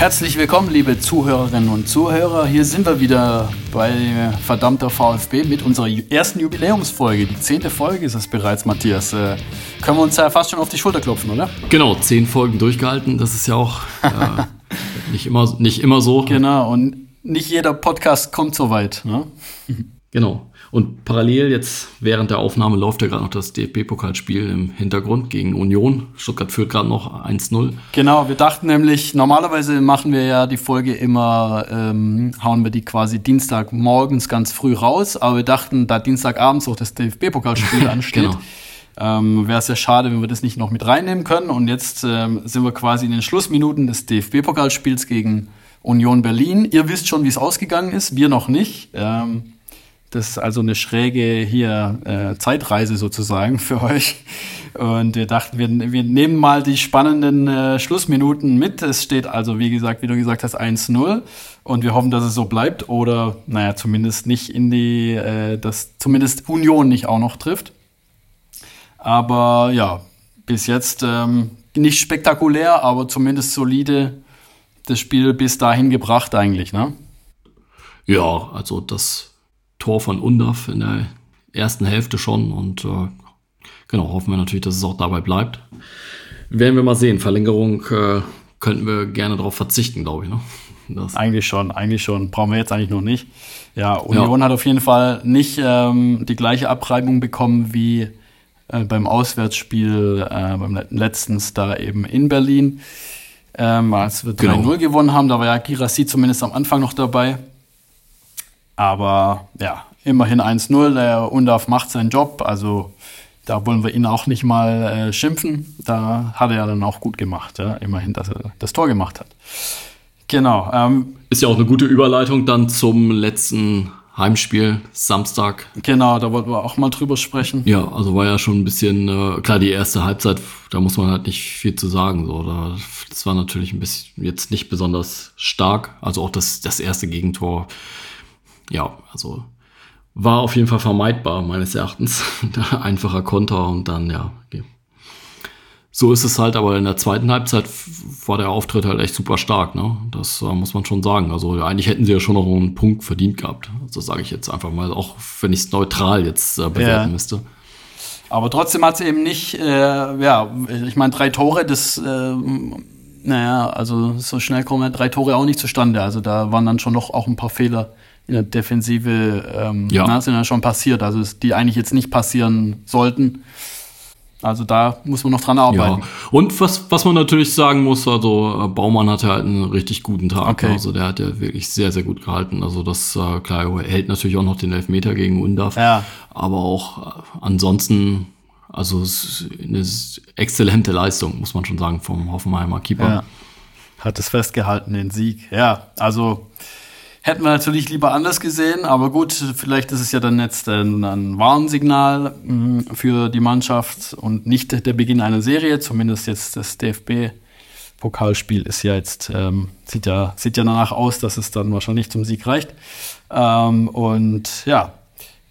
Herzlich willkommen, liebe Zuhörerinnen und Zuhörer. Hier sind wir wieder bei verdammter VfB mit unserer ersten Jubiläumsfolge. Die zehnte Folge ist es bereits, Matthias. Äh, können wir uns ja fast schon auf die Schulter klopfen, oder? Genau, zehn Folgen durchgehalten. Das ist ja auch äh, nicht, immer, nicht immer so. Genau, und nicht jeder Podcast kommt so weit. Ne? Genau. Und parallel jetzt während der Aufnahme läuft ja gerade noch das DFB-Pokalspiel im Hintergrund gegen Union. Stuttgart führt gerade noch 1-0. Genau, wir dachten nämlich, normalerweise machen wir ja die Folge immer, ähm, hauen wir die quasi Dienstagmorgens ganz früh raus, aber wir dachten, da Dienstagabends auch das DFB-Pokalspiel ansteht. genau. Ähm, Wäre es ja schade, wenn wir das nicht noch mit reinnehmen können. Und jetzt ähm, sind wir quasi in den Schlussminuten des DFB-Pokalspiels gegen Union Berlin. Ihr wisst schon, wie es ausgegangen ist, wir noch nicht. Ähm, das ist also eine schräge hier äh, Zeitreise sozusagen für euch. Und wir dachten, wir, wir nehmen mal die spannenden äh, Schlussminuten mit. Es steht also, wie gesagt, wie du gesagt hast, 1-0. Und wir hoffen, dass es so bleibt. Oder, naja, zumindest nicht in die, äh, dass zumindest Union nicht auch noch trifft. Aber ja, bis jetzt ähm, nicht spektakulär, aber zumindest solide das Spiel bis dahin gebracht eigentlich, ne? Ja, also das Tor von Undaf in der ersten Hälfte schon und äh, genau, hoffen wir natürlich, dass es auch dabei bleibt. Werden wir mal sehen. Verlängerung äh, könnten wir gerne darauf verzichten, glaube ich. Ne? Das eigentlich schon, eigentlich schon. Brauchen wir jetzt eigentlich noch nicht. Ja, Union ja. hat auf jeden Fall nicht ähm, die gleiche Abreibung bekommen wie äh, beim Auswärtsspiel äh, beim letztens da eben in Berlin. Ähm, als wir 3-0 genau. gewonnen haben, da war ja Girassi zumindest am Anfang noch dabei. Aber ja, immerhin 1-0. Der Undaf macht seinen Job. Also da wollen wir ihn auch nicht mal äh, schimpfen. Da hat er ja dann auch gut gemacht. Ja? Immerhin, dass er das Tor gemacht hat. Genau. Ähm, Ist ja auch eine gute Überleitung dann zum letzten Heimspiel Samstag. Genau, da wollten wir auch mal drüber sprechen. Ja, also war ja schon ein bisschen, äh, klar, die erste Halbzeit, da muss man halt nicht viel zu sagen. So. Da, das war natürlich ein bisschen jetzt nicht besonders stark. Also auch das, das erste Gegentor ja, also war auf jeden Fall vermeidbar, meines Erachtens. Einfacher Konter und dann, ja, okay. So ist es halt, aber in der zweiten Halbzeit war der Auftritt halt echt super stark, ne? Das äh, muss man schon sagen. Also eigentlich hätten sie ja schon noch einen Punkt verdient gehabt. Also sage ich jetzt einfach mal, auch wenn ich es neutral jetzt äh, bewerten ja. müsste. Aber trotzdem hat es eben nicht, äh, ja, ich meine, drei Tore, das, äh, naja, also so schnell kommen ja drei Tore auch nicht zustande. Also da waren dann schon noch auch ein paar Fehler in der Defensive ähm, ja. na, sind ja schon passiert, also die eigentlich jetzt nicht passieren sollten. Also da muss man noch dran arbeiten. Ja. Und was, was man natürlich sagen muss, also äh, Baumann hatte halt einen richtig guten Tag. Okay. Also der hat ja wirklich sehr, sehr gut gehalten. Also das, äh, klar, er hält natürlich auch noch den Elfmeter gegen Undaf. Ja. Aber auch äh, ansonsten, also eine exzellente Leistung, muss man schon sagen, vom Hoffenheimer Keeper. Ja. Hat es festgehalten, den Sieg. Ja, also Hätten wir natürlich lieber anders gesehen, aber gut, vielleicht ist es ja dann jetzt ein, ein Warnsignal mm, für die Mannschaft und nicht der Beginn einer Serie, zumindest jetzt das DFB-Pokalspiel ist ja jetzt, ähm, sieht, ja, sieht ja danach aus, dass es dann wahrscheinlich zum Sieg reicht. Ähm, und ja,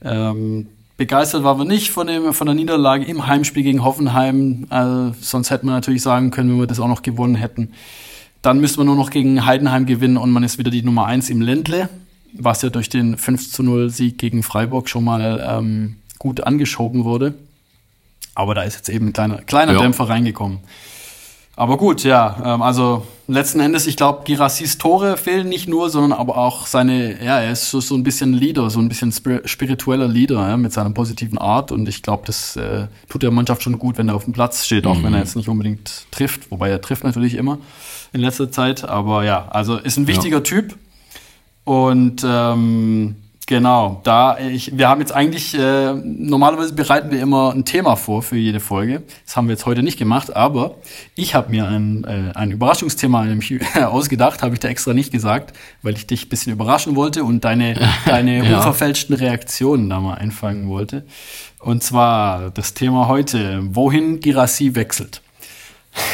ähm, begeistert waren wir nicht von, dem, von der Niederlage im Heimspiel gegen Hoffenheim. Äh, sonst hätten wir natürlich sagen können, wenn wir das auch noch gewonnen hätten. Dann müsste man nur noch gegen Heidenheim gewinnen und man ist wieder die Nummer 1 im Ländle, was ja durch den 5 zu 0 Sieg gegen Freiburg schon mal ähm, gut angeschoben wurde. Aber da ist jetzt eben ein kleiner, kleiner ja. Dämpfer reingekommen. Aber gut, ja, ähm, also letzten Endes, ich glaube, Girassis Tore fehlen nicht nur, sondern aber auch seine, ja, er ist so, so ein bisschen Leader, so ein bisschen spiritueller Leader ja, mit seiner positiven Art und ich glaube, das äh, tut der Mannschaft schon gut, wenn er auf dem Platz steht, auch mhm. wenn er jetzt nicht unbedingt trifft, wobei er trifft natürlich immer in letzter Zeit, aber ja, also ist ein wichtiger ja. Typ und ähm, Genau, da ich, wir haben jetzt eigentlich, äh, normalerweise bereiten wir immer ein Thema vor für jede Folge. Das haben wir jetzt heute nicht gemacht, aber ich habe mir ein, äh, ein Überraschungsthema ausgedacht, habe ich da extra nicht gesagt, weil ich dich ein bisschen überraschen wollte und deine, deine ja. unverfälschten Reaktionen da mal einfangen wollte. Und zwar das Thema heute, wohin Girassi wechselt.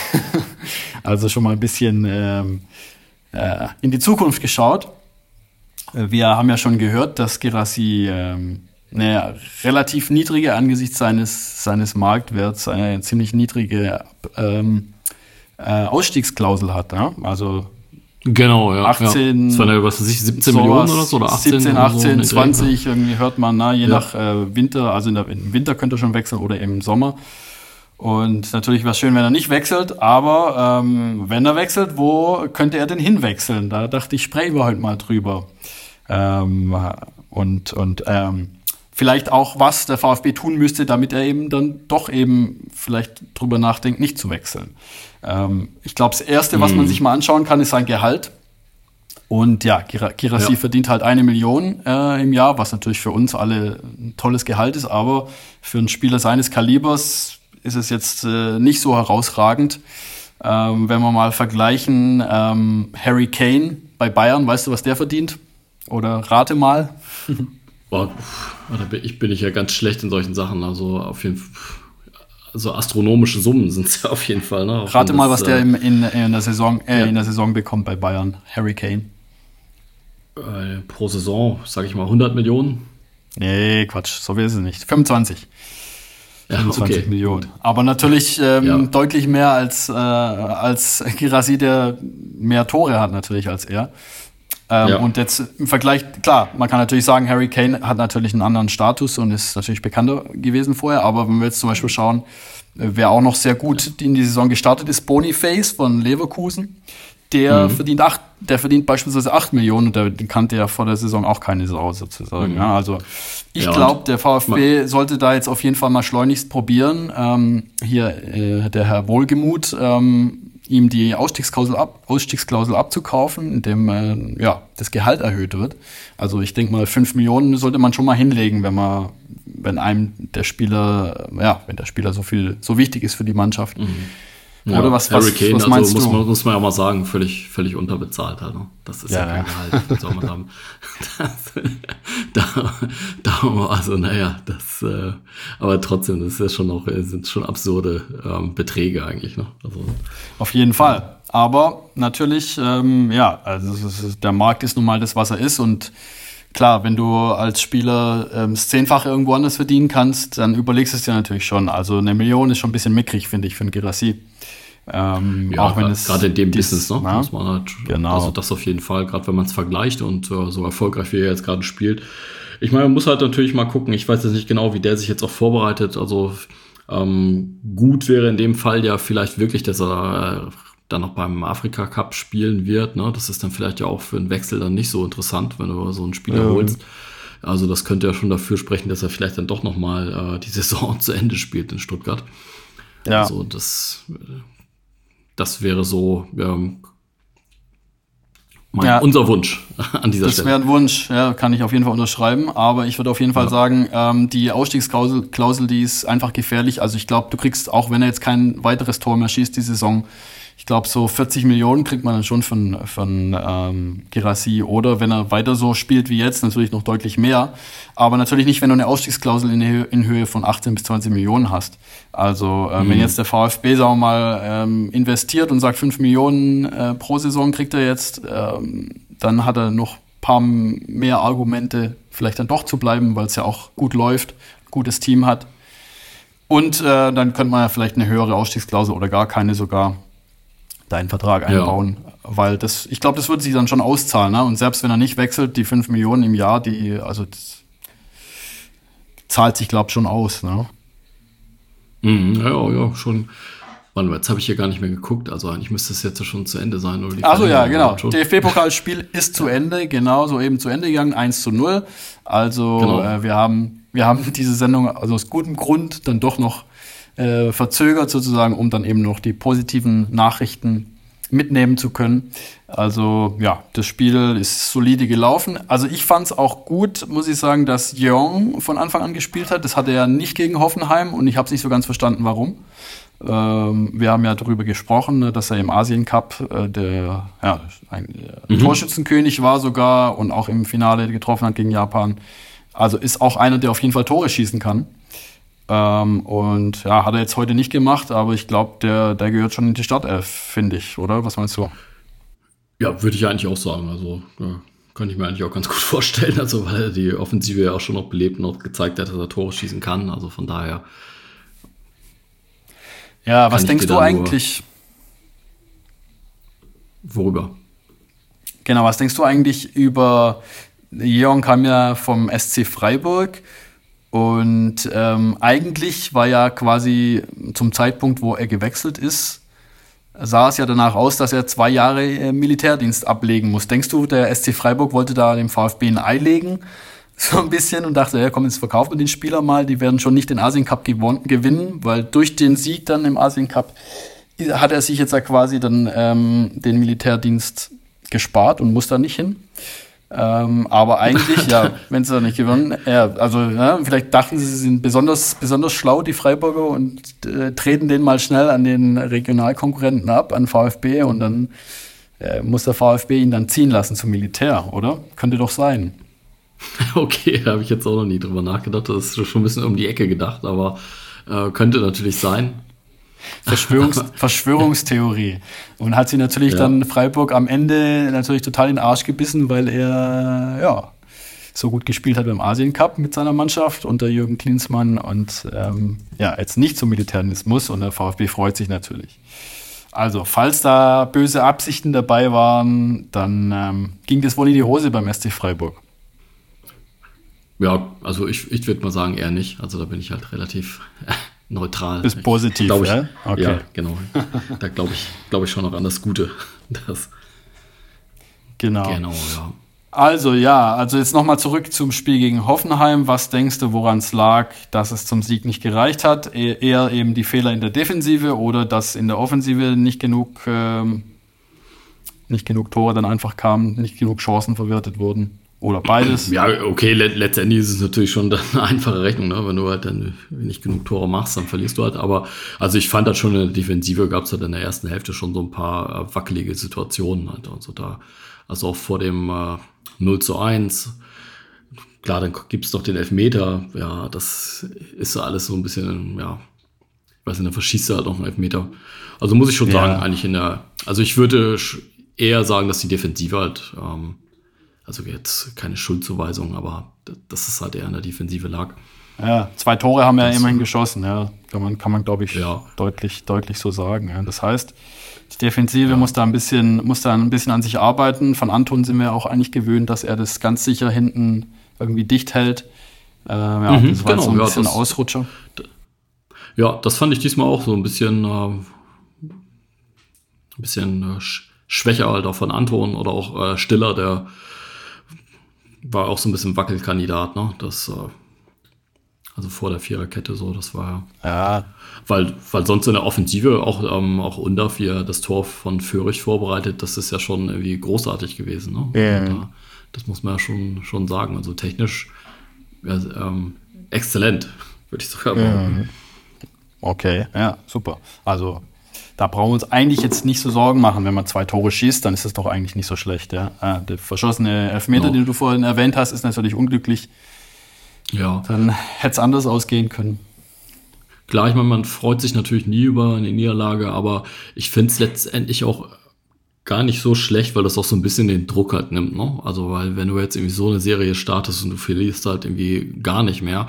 also schon mal ein bisschen ähm, äh, in die Zukunft geschaut. Wir haben ja schon gehört, dass Gerassi ähm, eine relativ niedrige angesichts seines, seines Marktwerts, eine ziemlich niedrige ähm, äh, Ausstiegsklausel hat. Ja? Also Genau, ja. 18, ja. Das ja, was weiß ich, 17 Millionen oder so, oder 18 17, 18, so 20, irgendwie hört man, na, je ja. nach äh, Winter, also der, im Winter könnte er schon wechseln oder im Sommer. Und natürlich wäre es schön, wenn er nicht wechselt, aber ähm, wenn er wechselt, wo könnte er denn hinwechseln? Da dachte ich, sprechen wir heute mal drüber. Ähm, und und ähm, vielleicht auch, was der VfB tun müsste, damit er eben dann doch eben vielleicht drüber nachdenkt, nicht zu wechseln. Ähm, ich glaube, das Erste, was mhm. man sich mal anschauen kann, ist sein Gehalt. Und ja, Kirasi ja. verdient halt eine Million äh, im Jahr, was natürlich für uns alle ein tolles Gehalt ist, aber für einen Spieler seines Kalibers ist es jetzt äh, nicht so herausragend. Ähm, wenn wir mal vergleichen, ähm, Harry Kane bei Bayern, weißt du, was der verdient? Oder rate mal. Boah, ich bin ich ja ganz schlecht in solchen Sachen. Also auf jeden Fall so astronomische Summen sind es ja auf jeden Fall. Ne? Rate mal, was der in, in, in, der Saison, äh, ja. in der Saison bekommt bei Bayern. Harry Kane. Äh, pro Saison, sage ich mal, 100 Millionen? Nee, Quatsch, so will es nicht. 25. Ja, 25 okay. Millionen. Aber natürlich ähm, ja. deutlich mehr als, äh, als Girassi, der mehr Tore hat natürlich als er. Ähm, ja. Und jetzt im Vergleich, klar, man kann natürlich sagen, Harry Kane hat natürlich einen anderen Status und ist natürlich bekannter gewesen vorher, aber wenn wir jetzt zum Beispiel schauen, äh, wer auch noch sehr gut in die Saison gestartet ist, Boniface von Leverkusen. Der mhm. verdient acht, der verdient beispielsweise 8 Millionen und der kannte ja vor der Saison auch keine Sau sozusagen. Mhm. Ja, also ich ja, glaube, der VfB sollte da jetzt auf jeden Fall mal schleunigst probieren. Ähm, hier äh, der Herr Wohlgemuth ähm, ihm die Ausstiegsklausel, ab, Ausstiegsklausel abzukaufen, indem äh, ja, das Gehalt erhöht wird. Also ich denke mal, fünf Millionen sollte man schon mal hinlegen, wenn man, wenn einem der Spieler, ja, wenn der Spieler so viel, so wichtig ist für die Mannschaft. Mhm. Ja, Oder was, was, Kane, was meinst also muss, Man, muss man ja mal sagen, völlig, völlig unterbezahlt. Ne? Das ist ja, ja kein Gehalt. Soll man haben. Da, da, also naja, das, äh, aber trotzdem, das ist ja schon noch, sind schon absurde ähm, Beträge eigentlich. Ne? Also, Auf jeden Fall. Aber natürlich, ähm, ja, also ist, der Markt ist nun mal das, was er ist und klar, wenn du als Spieler ähm, das Zehnfache irgendwo anders verdienen kannst, dann überlegst du es dir natürlich schon. Also eine Million ist schon ein bisschen mickrig, finde ich, für einen Girassi. Ähm, ja, auch wenn es gerade in dem Business, ne, muss man halt, genau. also das auf jeden Fall, gerade wenn man es vergleicht und äh, so erfolgreich wie er jetzt gerade spielt. Ich meine, man muss halt natürlich mal gucken. Ich weiß jetzt nicht genau, wie der sich jetzt auch vorbereitet. Also ähm, gut wäre in dem Fall ja vielleicht wirklich, dass er äh, dann noch beim Afrika Cup spielen wird. Ne? Das ist dann vielleicht ja auch für einen Wechsel dann nicht so interessant, wenn du so einen Spieler ja. holst. Also das könnte ja schon dafür sprechen, dass er vielleicht dann doch noch mal äh, die Saison zu Ende spielt in Stuttgart. Ja. Also das äh, das wäre so ähm, mein, ja, unser Wunsch an dieser das Stelle. Das wäre ein Wunsch, ja, kann ich auf jeden Fall unterschreiben. Aber ich würde auf jeden Fall ja. sagen, ähm, die Ausstiegsklausel, Klausel, die ist einfach gefährlich. Also ich glaube, du kriegst, auch wenn er jetzt kein weiteres Tor mehr schießt die Saison, ich glaube, so 40 Millionen kriegt man dann schon von, von ähm, Girassi. Oder wenn er weiter so spielt wie jetzt, natürlich noch deutlich mehr. Aber natürlich nicht, wenn du eine Ausstiegsklausel in, Höhe, in Höhe von 18 bis 20 Millionen hast. Also äh, mhm. wenn jetzt der VfB, sagen wir mal, ähm, investiert und sagt 5 Millionen äh, pro Saison kriegt er jetzt, ähm, dann hat er noch paar mehr Argumente, vielleicht dann doch zu bleiben, weil es ja auch gut läuft, gutes Team hat. Und äh, dann könnte man ja vielleicht eine höhere Ausstiegsklausel oder gar keine sogar deinen Vertrag einbauen. Ja. Weil das, ich glaube, das würde sich dann schon auszahlen. Ne? Und selbst wenn er nicht wechselt, die 5 Millionen im Jahr, die, also zahlt sich, glaube ich, schon aus. Ne? Mhm, ja, ja, schon. Warte mal, jetzt habe ich hier gar nicht mehr geguckt. Also eigentlich müsste es jetzt schon zu Ende sein. Also ja, genau. DFB-Pokalspiel ist zu Ende, genau, so eben zu Ende gegangen, 1 zu 0. Also genau. äh, wir, haben, wir haben diese Sendung also aus gutem Grund dann doch noch äh, verzögert sozusagen, um dann eben noch die positiven Nachrichten mitnehmen zu können. Also ja, das Spiel ist solide gelaufen. Also ich fand es auch gut, muss ich sagen, dass Jeong von Anfang an gespielt hat. Das hatte er nicht gegen Hoffenheim und ich habe es nicht so ganz verstanden, warum. Ähm, wir haben ja darüber gesprochen, ne, dass er im Asien Cup äh, der ja, ein, äh, mhm. Torschützenkönig war sogar und auch im Finale getroffen hat gegen Japan. Also ist auch einer, der auf jeden Fall Tore schießen kann. Ähm, und ja, hat er jetzt heute nicht gemacht, aber ich glaube, der, der gehört schon in die Startelf, finde ich, oder? Was meinst du? Ja, würde ich eigentlich auch sagen. Also ja, kann ich mir eigentlich auch ganz gut vorstellen. Also, weil er die Offensive ja auch schon noch belebt und auch gezeigt hat, dass er Tore schießen kann. Also von daher. Ja, was denkst du eigentlich? Worüber? Genau, was denkst du eigentlich über, Jeon kam ja vom SC Freiburg und ähm, eigentlich war ja quasi zum Zeitpunkt, wo er gewechselt ist, sah es ja danach aus, dass er zwei Jahre äh, Militärdienst ablegen muss. Denkst du, der SC Freiburg wollte da dem VfB ein Ei legen? So ein bisschen und dachte, ja komm, jetzt verkaufen wir den Spieler mal, die werden schon nicht den Asien Cup gewinnen, weil durch den Sieg dann im Asien Cup hat er sich jetzt ja quasi dann ähm, den Militärdienst gespart und muss da nicht hin. Ähm, aber eigentlich, ja, wenn sie da nicht gewonnen, ja, also ja, vielleicht dachten sie, sie sind besonders, besonders schlau, die Freiburger, und äh, treten den mal schnell an den Regionalkonkurrenten ab, an VfB, und dann äh, muss der VfB ihn dann ziehen lassen zum Militär, oder? Könnte doch sein. Okay, da habe ich jetzt auch noch nie drüber nachgedacht. Das ist schon ein bisschen um die Ecke gedacht, aber äh, könnte natürlich sein. Verschwörungs Verschwörungstheorie. Und hat sie natürlich ja. dann Freiburg am Ende natürlich total in den Arsch gebissen, weil er ja so gut gespielt hat beim Asien Cup mit seiner Mannschaft unter Jürgen Klinsmann und ähm, ja, jetzt nicht zum Militärismus und der VfB freut sich natürlich. Also, falls da böse Absichten dabei waren, dann ähm, ging das wohl in die Hose beim SC Freiburg. Ja, also ich, ich würde mal sagen, eher nicht. Also da bin ich halt relativ neutral. Ist positiv, ich, ja? Okay. Ja, genau. da glaube ich, glaube ich schon noch an das Gute. Das. Genau. Genau, ja. Also ja, also jetzt nochmal zurück zum Spiel gegen Hoffenheim. Was denkst du, woran es lag, dass es zum Sieg nicht gereicht hat? E eher eben die Fehler in der Defensive oder dass in der Offensive nicht genug, ähm, nicht genug Tore dann einfach kamen, nicht genug Chancen verwertet wurden? Oder beides? Ja, okay, letztendlich ist es natürlich schon eine einfache Rechnung, ne? wenn du halt dann nicht genug Tore machst, dann verlierst du halt. Aber also ich fand das schon in der Defensive gab es halt in der ersten Hälfte schon so ein paar äh, wackelige Situationen halt. Also da, also auch vor dem äh, 0 zu 1. Klar, dann gibt es doch den Elfmeter. Ja, das ist so alles so ein bisschen, ja, ich weiß nicht, dann verschießt er halt noch einen Elfmeter. Also muss ich schon ja. sagen, eigentlich in der, also ich würde eher sagen, dass die Defensive halt ähm, also jetzt keine Schuldzuweisung, aber dass es halt eher in der Defensive lag. Ja, zwei Tore haben wir ja immerhin geschossen, ja. Kann man, kann man glaube ich, ja. deutlich, deutlich so sagen. Ja. Das heißt, die Defensive ja. muss da ein bisschen, muss da ein bisschen an sich arbeiten. Von Anton sind wir auch eigentlich gewöhnt, dass er das ganz sicher hinten irgendwie dicht hält. Äh, ja, mhm, das war genau, so ein bisschen das, Ausrutscher. Ja, das fand ich diesmal auch so ein bisschen, äh, ein bisschen äh, schwächer halt auch von Anton oder auch äh, Stiller, der war auch so ein bisschen Wackelkandidat, ne? Das, äh, also vor der Viererkette so, das war ja. Weil, weil sonst in der Offensive auch, ähm, auch Undaf hier das Tor von Föhrig vorbereitet, das ist ja schon irgendwie großartig gewesen. Ne? Ja. Da, das muss man ja schon, schon sagen. Also technisch ja, ähm, exzellent, würde ich sogar sagen. Okay, ja, super. Also da brauchen wir uns eigentlich jetzt nicht so Sorgen machen, wenn man zwei Tore schießt, dann ist das doch eigentlich nicht so schlecht. Ja? Ah, der verschossene Elfmeter, no. den du vorhin erwähnt hast, ist natürlich unglücklich. Ja. Dann hätte es anders ausgehen können. Klar, ich meine, man freut sich natürlich nie über eine Niederlage, aber ich finde es letztendlich auch gar nicht so schlecht, weil das auch so ein bisschen den Druck halt nimmt. Ne? Also, weil wenn du jetzt irgendwie so eine Serie startest und du verlierst halt irgendwie gar nicht mehr,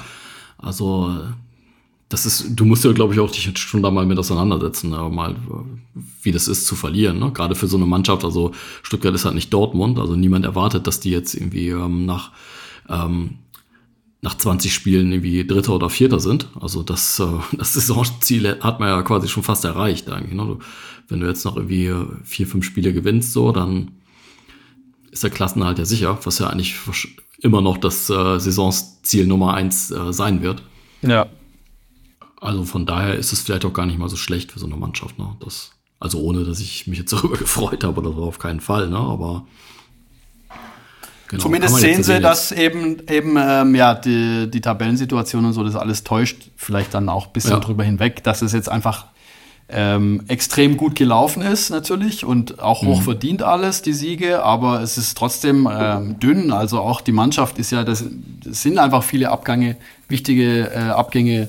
also das ist, du musst ja, glaube ich, auch dich schon da mal mit auseinandersetzen, äh, mal, wie das ist zu verlieren, ne? Gerade für so eine Mannschaft. Also Stuttgart ist halt nicht Dortmund, also niemand erwartet, dass die jetzt irgendwie ähm, nach, ähm, nach 20 Spielen irgendwie Dritter oder Vierter sind. Also das, äh, das Saisonziel hat man ja quasi schon fast erreicht eigentlich. Ne? Du, wenn du jetzt noch irgendwie vier, fünf Spiele gewinnst, so, dann ist der Klassenhalt ja sicher, was ja eigentlich immer noch das äh, Saisonziel Nummer eins äh, sein wird. Ja. Also von daher ist es vielleicht auch gar nicht mal so schlecht für so eine Mannschaft. Ne? Das, also ohne, dass ich mich jetzt darüber gefreut habe oder so, auf keinen Fall. Ne? Aber Genau, Zumindest sehen sie, dass eben, eben ähm, ja, die, die Tabellensituation und so, das alles täuscht, vielleicht dann auch ein bisschen ja. drüber hinweg, dass es jetzt einfach ähm, extrem gut gelaufen ist, natürlich, und auch hoch mhm. verdient alles, die Siege, aber es ist trotzdem ähm, dünn. Also auch die Mannschaft ist ja, das, das sind einfach viele Abgänge, wichtige äh, Abgänge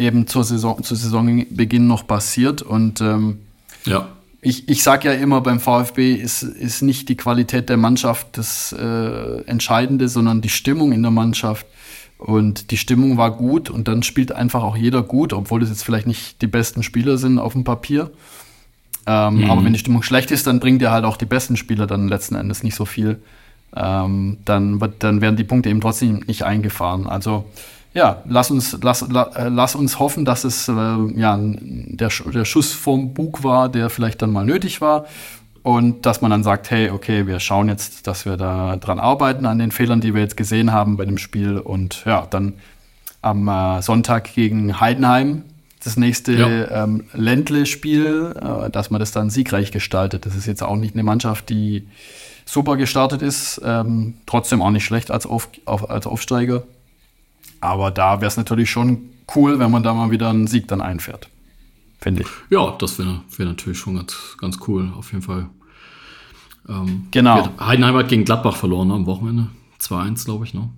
eben zur Saison, zu Saisonbeginn noch passiert. Und ähm, ja. ich, ich sage ja immer, beim VfB ist, ist nicht die Qualität der Mannschaft das äh, Entscheidende, sondern die Stimmung in der Mannschaft. Und die Stimmung war gut und dann spielt einfach auch jeder gut, obwohl es jetzt vielleicht nicht die besten Spieler sind auf dem Papier. Ähm, mhm. Aber wenn die Stimmung schlecht ist, dann bringen dir halt auch die besten Spieler dann letzten Endes nicht so viel. Ähm, dann, dann werden die Punkte eben trotzdem nicht eingefahren. Also ja, lass uns, lass, la, äh, lass uns hoffen, dass es äh, ja, der, der Schuss vom Bug war, der vielleicht dann mal nötig war. Und dass man dann sagt, hey, okay, wir schauen jetzt, dass wir da dran arbeiten an den Fehlern, die wir jetzt gesehen haben bei dem Spiel. Und ja, dann am äh, Sonntag gegen Heidenheim das nächste ja. ähm, Ländle-Spiel, äh, dass man das dann siegreich gestaltet. Das ist jetzt auch nicht eine Mannschaft, die super gestartet ist, ähm, trotzdem auch nicht schlecht als, Auf, auf als Aufsteiger. Aber da wäre es natürlich schon cool, wenn man da mal wieder einen Sieg dann einfährt. Finde ich. Ja, das wäre wär natürlich schon ganz, ganz cool, auf jeden Fall. Ähm, genau. Heidenheim hat gegen Gladbach verloren am Wochenende. 2-1, glaube ich, ne?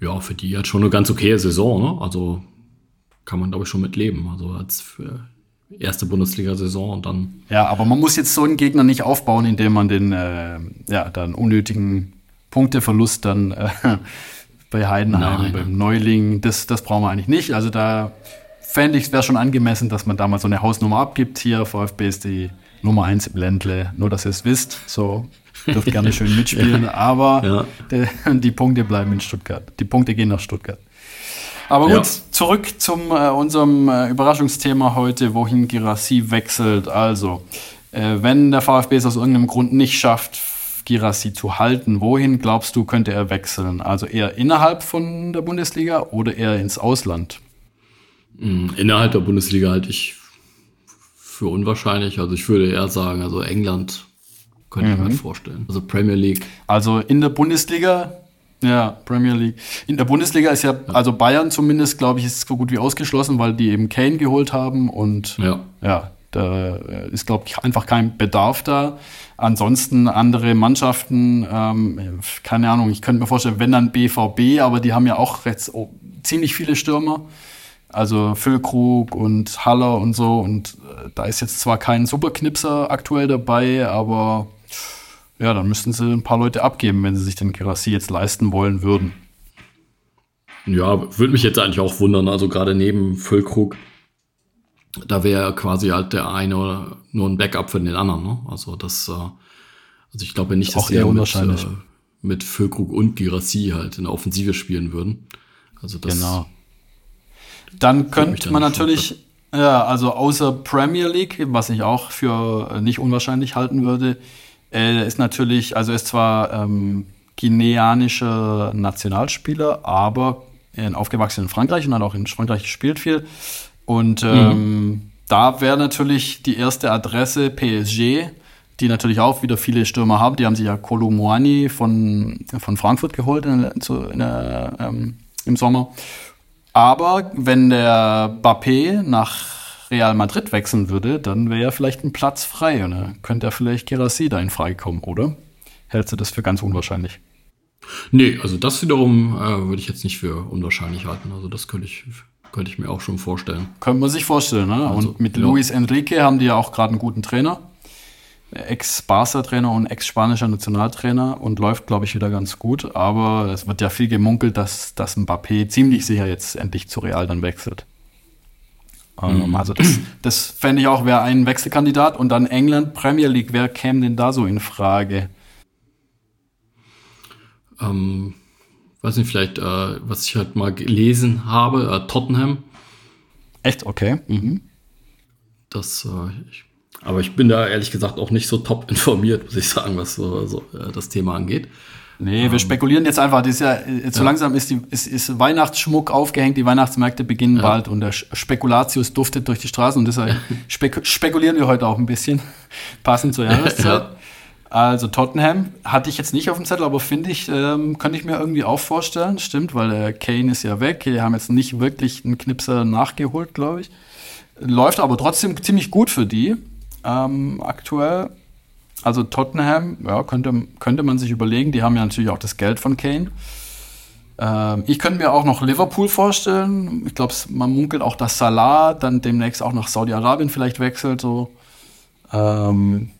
Ja, für die hat schon eine ganz okaye Saison, ne? Also kann man, glaube ich, schon mit leben. Also als für erste Bundesliga-Saison und dann. Ja, aber man muss jetzt so einen Gegner nicht aufbauen, indem man den, äh, ja, dann unnötigen Punkteverlust dann äh, bei Heidenheim, Nein. beim Neuling, das, das brauchen wir eigentlich nicht. Also da fände ich, es wäre schon angemessen, dass man da mal so eine Hausnummer abgibt. Hier, VfB ist die Nummer 1 im Ländle, nur dass ihr es wisst. So, dürft gerne schön mitspielen, ja. aber ja. Die, die, Punkte bleiben in Stuttgart. Die Punkte gehen nach Stuttgart. Aber gut, ja. zurück zum äh, unserem äh, Überraschungsthema heute, wohin Girassi wechselt. Also, äh, wenn der VfB es aus irgendeinem Grund nicht schafft, Girassi zu halten. Wohin glaubst du, könnte er wechseln? Also eher innerhalb von der Bundesliga oder eher ins Ausland? Hm, innerhalb der Bundesliga halte ich für unwahrscheinlich. Also ich würde eher sagen, also England könnte ich mir mhm. halt vorstellen. Also Premier League. Also in der Bundesliga, ja, Premier League. In der Bundesliga ist ja, also Bayern zumindest, glaube ich, ist so gut wie ausgeschlossen, weil die eben Kane geholt haben und ja, ja da ist, glaube ich, einfach kein Bedarf da. Ansonsten andere Mannschaften, ähm, keine Ahnung, ich könnte mir vorstellen, wenn dann BVB, aber die haben ja auch jetzt oh, ziemlich viele Stürmer. Also Füllkrug und Haller und so. Und äh, da ist jetzt zwar kein Superknipser aktuell dabei, aber ja, dann müssten sie ein paar Leute abgeben, wenn sie sich den Kerassi jetzt leisten wollen würden. Ja, würde mich jetzt eigentlich auch wundern. Also gerade neben Füllkrug da wäre quasi halt der eine nur ein Backup für den anderen. Ne? Also das, äh, also ich glaube nicht, dass die mit, äh, mit Füllkrug und Girassi halt in der Offensive spielen würden. Also das genau. Dann könnte man natürlich, ja, also außer Premier League, was ich auch für nicht unwahrscheinlich halten würde, äh, ist natürlich, also ist zwar ähm, guineanischer Nationalspieler, aber aufgewachsen in Frankreich und hat auch in Frankreich gespielt viel. Und mhm. ähm, mhm. da wäre natürlich die erste Adresse PSG, die natürlich auch wieder viele Stürmer haben. Die haben sich ja Kolomouani von, von Frankfurt geholt in, in ähm, im Sommer. Aber wenn der Bappé nach Real Madrid wechseln würde, dann wäre ja vielleicht ein Platz frei und dann könnte er vielleicht Gerassi dahin freikommen, oder? Hältst du das für ganz unwahrscheinlich? Nee, also das wiederum äh, würde ich jetzt nicht für unwahrscheinlich halten. Also das könnte ich könnte ich mir auch schon vorstellen. Könnte man sich vorstellen, ne? Also, und mit ja. Luis Enrique haben die ja auch gerade einen guten Trainer. Ex-Barca-Trainer und ex-spanischer Nationaltrainer und läuft, glaube ich, wieder ganz gut. Aber es wird ja viel gemunkelt, dass, dass Mbappé ziemlich sicher jetzt endlich zu Real dann wechselt. Ähm, mhm. Also das, das fände ich auch, wäre ein Wechselkandidat. Und dann England, Premier League, wer käme denn da so in Frage? Ähm, weiß nicht, vielleicht, äh, was ich halt mal gelesen habe, äh, Tottenham. Echt? Okay. Mhm. Das, äh, ich, aber ich bin da ehrlich gesagt auch nicht so top informiert, muss ich sagen, was so, so äh, das Thema angeht. Nee, wir ähm, spekulieren jetzt einfach. Das ist ja, jetzt so langsam ist, die, ist, ist Weihnachtsschmuck aufgehängt, die Weihnachtsmärkte beginnen ja. bald und der Spekulatius duftet durch die Straßen und deshalb spek spekulieren wir heute auch ein bisschen, passend zur Jahreszeit. Ja. Also Tottenham hatte ich jetzt nicht auf dem Zettel, aber finde ich, ähm, könnte ich mir irgendwie auch vorstellen. Stimmt, weil der Kane ist ja weg. Die haben jetzt nicht wirklich einen Knipser nachgeholt, glaube ich. Läuft aber trotzdem ziemlich gut für die ähm, aktuell. Also Tottenham, ja, könnte, könnte man sich überlegen. Die haben ja natürlich auch das Geld von Kane. Ähm, ich könnte mir auch noch Liverpool vorstellen. Ich glaube, man munkelt auch, dass Salah dann demnächst auch nach Saudi-Arabien vielleicht wechselt. So. Ähm,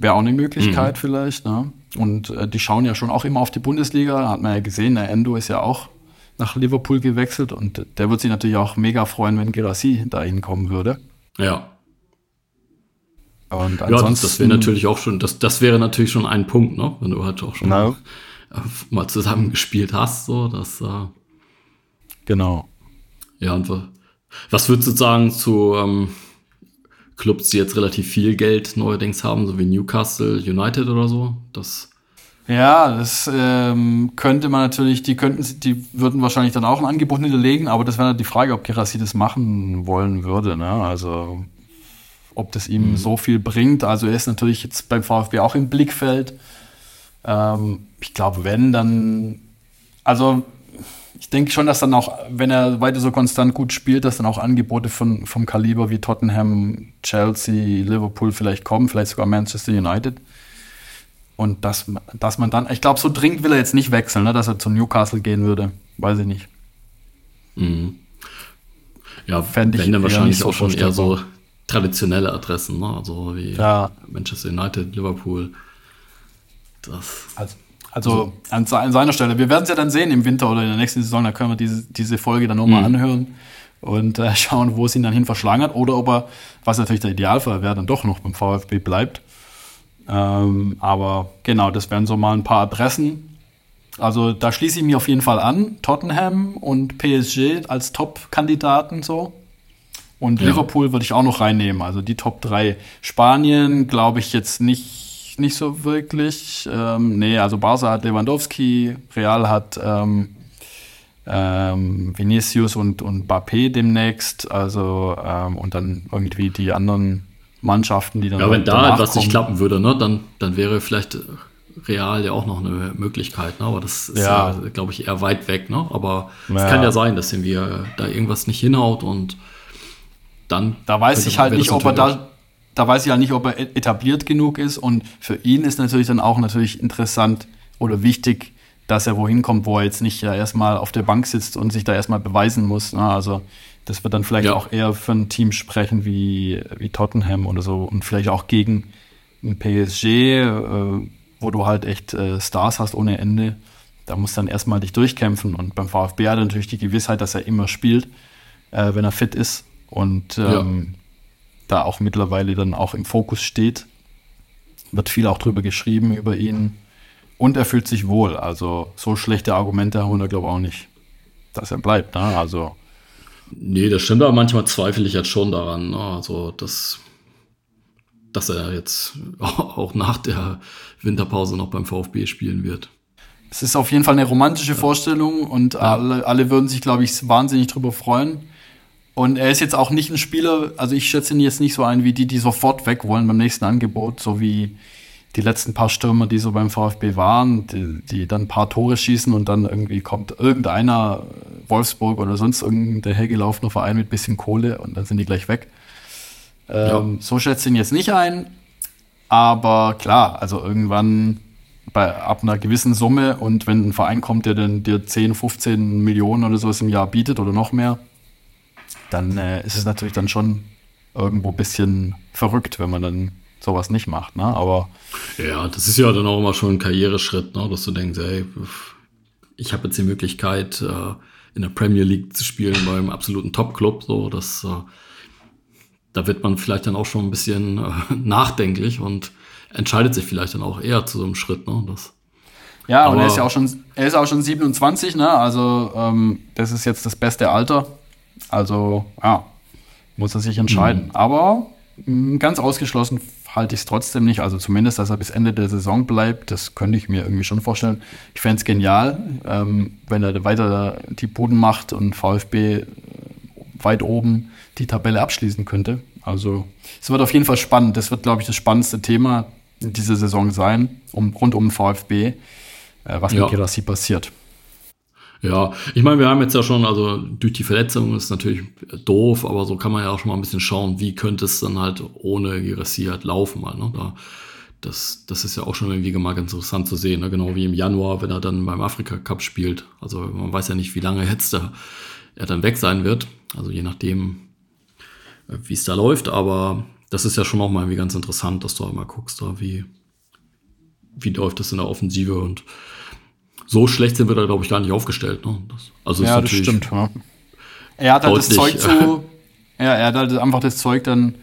Wäre auch eine Möglichkeit mhm. vielleicht. Ne? Und äh, die schauen ja schon auch immer auf die Bundesliga. Hat man ja gesehen, der Endo ist ja auch nach Liverpool gewechselt und der wird sich natürlich auch mega freuen, wenn Gerassi da hinkommen würde. Ja. Und ansonsten, ja, das wäre natürlich auch schon, das, das wäre natürlich schon ein Punkt, ne? Wenn du halt auch schon no. mal zusammen gespielt hast, so, das, äh, Genau. Ja, und was würdest du sagen zu ähm, Clubs, die jetzt relativ viel Geld neuerdings haben, so wie Newcastle United oder so? Das ja, das ähm, könnte man natürlich, die könnten, die würden wahrscheinlich dann auch ein Angebot hinterlegen, aber das wäre die Frage, ob Gerassi das machen wollen würde. Ne? Also ob das ihm mhm. so viel bringt. Also er ist natürlich jetzt beim VfB auch im Blickfeld. Ähm, ich glaube, wenn, dann. Also ich denke schon, dass dann auch, wenn er weiter so konstant gut spielt, dass dann auch Angebote von, vom Kaliber wie Tottenham, Chelsea, Liverpool vielleicht kommen, vielleicht sogar Manchester United. Und dass, dass man dann, ich glaube, so dringend will er jetzt nicht wechseln, ne, dass er zu Newcastle gehen würde. Weiß ich nicht. Mhm. Ja, fände ich dann wahrscheinlich auch schon eher so traditionelle Adressen, ne? also wie ja. Manchester United, Liverpool. Das. Also, also an, an, seiner Stelle. Wir werden es ja dann sehen im Winter oder in der nächsten Saison. Da können wir diese, diese Folge dann nochmal mhm. anhören und äh, schauen, wo es ihn dann hin verschlangert. Oder ob er, was natürlich der Idealfall wäre, dann doch noch beim VfB bleibt. Ähm, aber genau, das wären so mal ein paar Adressen. Also da schließe ich mich auf jeden Fall an. Tottenham und PSG als Top-Kandidaten so. Und ja. Liverpool würde ich auch noch reinnehmen. Also die Top 3. Spanien glaube ich jetzt nicht nicht so wirklich. Ähm, nee, also Barca hat Lewandowski, Real hat ähm, ähm, Vinicius und, und Bappé demnächst. Also ähm, und dann irgendwie die anderen Mannschaften, die dann. Ja, wenn da etwas nicht klappen würde, ne, dann, dann wäre vielleicht Real ja auch noch eine Möglichkeit, ne? aber das ist ja, ja glaube ich, eher weit weg. Ne? Aber es ja. kann ja sein, dass wir da irgendwas nicht hinhaut und dann. Da weiß ich halt nicht, ob er da da weiß ich ja nicht, ob er etabliert genug ist. Und für ihn ist natürlich dann auch natürlich interessant oder wichtig, dass er wohin kommt, wo er jetzt nicht ja erstmal auf der Bank sitzt und sich da erstmal beweisen muss. Ne? Also das wird dann vielleicht ja. auch eher für ein Team sprechen wie, wie Tottenham oder so und vielleicht auch gegen ein PSG, äh, wo du halt echt äh, Stars hast ohne Ende. Da muss dann erstmal dich durchkämpfen. Und beim VfB hat er natürlich die Gewissheit, dass er immer spielt, äh, wenn er fit ist. Und ähm, da auch mittlerweile dann auch im Fokus steht. Wird viel auch drüber geschrieben über ihn. Und er fühlt sich wohl. Also so schlechte Argumente haben wir, glaube ich, auch nicht, dass er bleibt. Ne? Also. Nee, das stimmt, aber manchmal zweifle ich jetzt schon daran. Ne? Also, dass, dass er jetzt auch nach der Winterpause noch beim VfB spielen wird. Es ist auf jeden Fall eine romantische Vorstellung und ja. alle, alle würden sich, glaube ich, wahnsinnig drüber freuen. Und er ist jetzt auch nicht ein Spieler, also ich schätze ihn jetzt nicht so ein wie die, die sofort weg wollen beim nächsten Angebot, so wie die letzten paar Stürmer, die so beim VfB waren, die, die dann ein paar Tore schießen und dann irgendwie kommt irgendeiner, Wolfsburg oder sonst irgendein hergelaufener Verein mit bisschen Kohle und dann sind die gleich weg. Ähm, ja. So schätze ich ihn jetzt nicht ein, aber klar, also irgendwann bei, ab einer gewissen Summe und wenn ein Verein kommt, der dann dir 10, 15 Millionen oder sowas im Jahr bietet oder noch mehr, dann äh, ist es natürlich dann schon irgendwo ein bisschen verrückt, wenn man dann sowas nicht macht, ne? Aber. Ja, das ist ja dann auch immer schon ein Karriereschritt, ne? Dass du denkst, ey, ich habe jetzt die Möglichkeit, äh, in der Premier League zu spielen beim absoluten Top-Club, so, dass äh, da wird man vielleicht dann auch schon ein bisschen äh, nachdenklich und entscheidet sich vielleicht dann auch eher zu so einem Schritt, ne? Das, ja, aber und er ist ja auch schon, er ist auch schon 27, ne? Also ähm, das ist jetzt das beste Alter also, ja, muss er sich entscheiden. Mhm. Aber mh, mm, ganz ausgeschlossen halte ich es trotzdem nicht. Also zumindest, dass er bis Ende der Saison bleibt, das könnte ich mir irgendwie schon vorstellen. Ich fände es genial, ähm, wenn er weiter die Buden macht und VfB äh, weit oben die Tabelle abschließen könnte. Also es wird auf jeden Fall spannend. Das wird, glaube ich, das spannendste Thema dieser Saison sein, um, rund um den VfB, äh, was ja. mit Gerassi passiert. Ja, ich meine, wir haben jetzt ja schon, also durch die Verletzung ist natürlich doof, aber so kann man ja auch schon mal ein bisschen schauen, wie könnte es dann halt ohne Girassi halt laufen mal, ne? Da, das, das ist ja auch schon irgendwie mal ganz interessant zu sehen, ne? genau wie im Januar, wenn er dann beim Afrika Cup spielt. Also man weiß ja nicht, wie lange jetzt da, er dann weg sein wird. Also je nachdem, äh, wie es da läuft, aber das ist ja schon auch mal irgendwie ganz interessant, dass du auch mal guckst, da, wie, wie läuft das in der Offensive und so schlecht sind wir da, glaube ich, gar nicht aufgestellt. Ne? Das, also ja, das stimmt. Ja. Er hat halt das Zeug zu, ja, er hat halt einfach das Zeug dann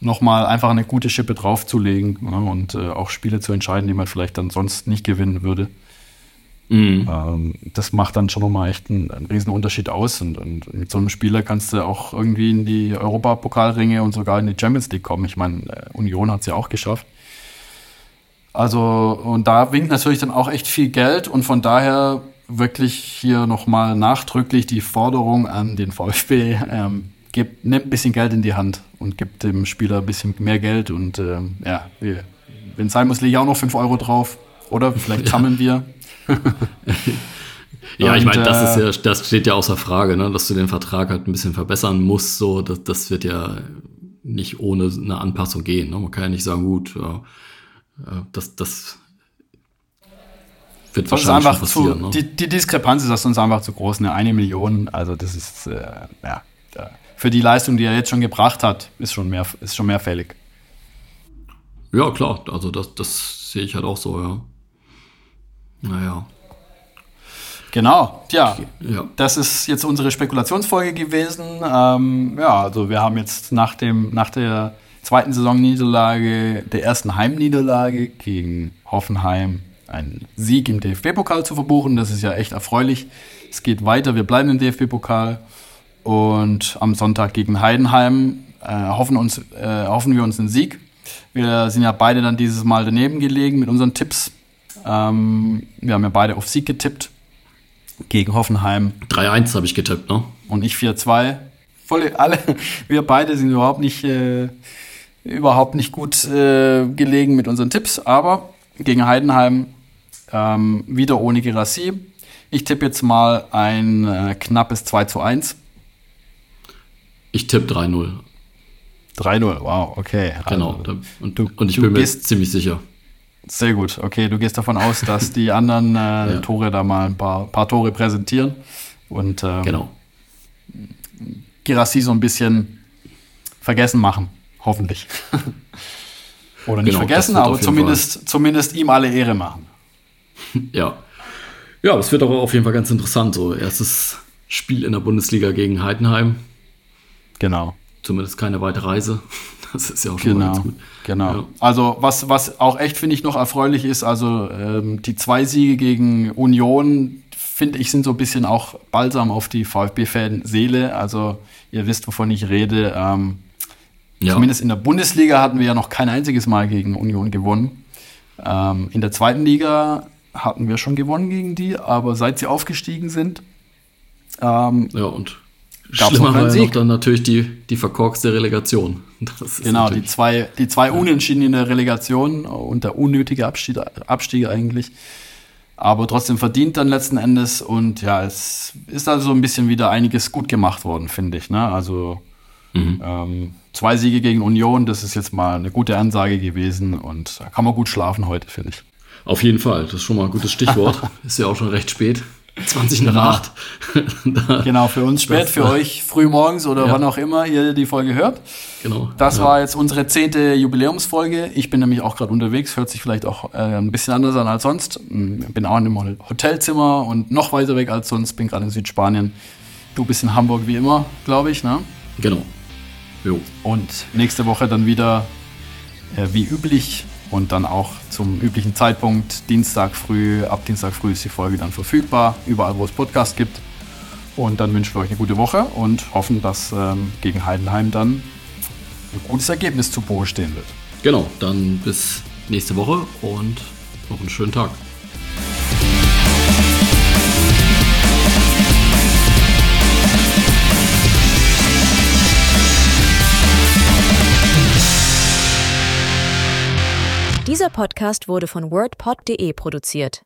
nochmal einfach eine gute Schippe draufzulegen ja, und äh, auch Spiele zu entscheiden, die man vielleicht dann sonst nicht gewinnen würde. Mhm. Ähm, das macht dann schon nochmal echt einen, einen riesen Unterschied aus. Und, und, mit so einem Spieler kannst du auch irgendwie in die Europapokalringe und sogar in die Champions League kommen. Ich meine, äh, Union hat es ja auch geschafft. Also, und da winkt natürlich dann auch echt viel Geld und von daher wirklich hier nochmal nachdrücklich die Forderung an den VfB, ähm, gibt, nimmt ein bisschen Geld in die Hand und gibt dem Spieler ein bisschen mehr Geld und ähm, ja, wenn es sein muss, lege ich auch noch 5 Euro drauf oder vielleicht sammeln wir. ja, und, ich meine, das ist ja, das steht ja außer Frage, ne, dass du den Vertrag halt ein bisschen verbessern musst, so, das, das wird ja nicht ohne eine Anpassung gehen. Ne? Man kann ja nicht sagen, gut, ja, das, das wird sonst wahrscheinlich passieren. Zu, ne? die, die Diskrepanz ist sonst einfach zu groß, eine, eine Million. Also das ist äh, ja für die Leistung, die er jetzt schon gebracht hat, ist schon mehr ist schon mehr fällig. Ja klar, also das, das sehe ich halt auch so, ja. Naja. Genau, ja, ja. Das ist jetzt unsere Spekulationsfolge gewesen. Ähm, ja, also wir haben jetzt nach dem nach der zweiten Saisonniederlage, der ersten Heimniederlage gegen Hoffenheim einen Sieg im DFB-Pokal zu verbuchen. Das ist ja echt erfreulich. Es geht weiter, wir bleiben im DFB-Pokal und am Sonntag gegen Heidenheim äh, hoffen, uns, äh, hoffen wir uns einen Sieg. Wir sind ja beide dann dieses Mal daneben gelegen mit unseren Tipps. Ähm, wir haben ja beide auf Sieg getippt gegen Hoffenheim. 3-1 habe ich getippt, ne? Und ich 4-2. Voll, alle, wir beide sind überhaupt nicht äh, überhaupt nicht gut äh, gelegen mit unseren Tipps, aber gegen Heidenheim ähm, wieder ohne Gerassi. Ich tippe jetzt mal ein äh, knappes 2 zu 1. Ich tippe 3-0. 3-0, wow, okay. Genau, also, und, du, und ich bin mir ziemlich sicher. Sehr gut, okay, du gehst davon aus, dass die anderen äh, ja. Tore da mal ein paar, paar Tore präsentieren und ähm, genau. Girassi so ein bisschen vergessen machen. Hoffentlich. Oder nicht genau, vergessen, aber zumindest, zumindest ihm alle Ehre machen. Ja. Ja, das wird aber auf jeden Fall ganz interessant. So, erstes Spiel in der Bundesliga gegen Heidenheim. Genau. Zumindest keine weite Reise. Das ist ja auch schon genau, ganz gut. Genau. Ja. Also, was, was auch echt, finde ich, noch erfreulich ist, also ähm, die zwei Siege gegen Union, finde ich, sind so ein bisschen auch balsam auf die VfB-Fan-Seele. Also, ihr wisst, wovon ich rede. Ähm, ja. Zumindest in der Bundesliga hatten wir ja noch kein einziges Mal gegen Union gewonnen. Ähm, in der zweiten Liga hatten wir schon gewonnen gegen die, aber seit sie aufgestiegen sind. Ähm, ja, und Schlimmer war ja noch dann natürlich die, die verkorkste Relegation. genau, die zwei, die zwei Unentschieden in der Relegation und der unnötige Abstieg, Abstieg eigentlich. Aber trotzdem verdient dann letzten Endes und ja, es ist also ein bisschen wieder einiges gut gemacht worden, finde ich. Ne? Also Mhm. Ähm, zwei Siege gegen Union, das ist jetzt mal eine gute Ansage gewesen und da kann man gut schlafen heute, finde ich. Auf jeden Fall, das ist schon mal ein gutes Stichwort. ist ja auch schon recht spät. 20 nach 8. genau, für uns spät, für euch früh morgens oder ja. wann auch immer ihr die Folge hört. Genau. Das ja. war jetzt unsere zehnte Jubiläumsfolge. Ich bin nämlich auch gerade unterwegs, hört sich vielleicht auch äh, ein bisschen anders an als sonst. Hm, bin auch in einem Hotelzimmer und noch weiter weg als sonst, bin gerade in Südspanien. Du bist in Hamburg wie immer, glaube ich, ne? Genau. Jo. Und nächste Woche dann wieder äh, wie üblich und dann auch zum üblichen Zeitpunkt, Dienstag früh, ab Dienstag früh ist die Folge dann verfügbar, überall wo es Podcasts gibt. Und dann wünschen wir euch eine gute Woche und hoffen, dass ähm, gegen Heidenheim dann ein gutes Ergebnis zu Buche stehen wird. Genau, dann bis nächste Woche und noch einen schönen Tag. Dieser Podcast wurde von WordPod.de produziert.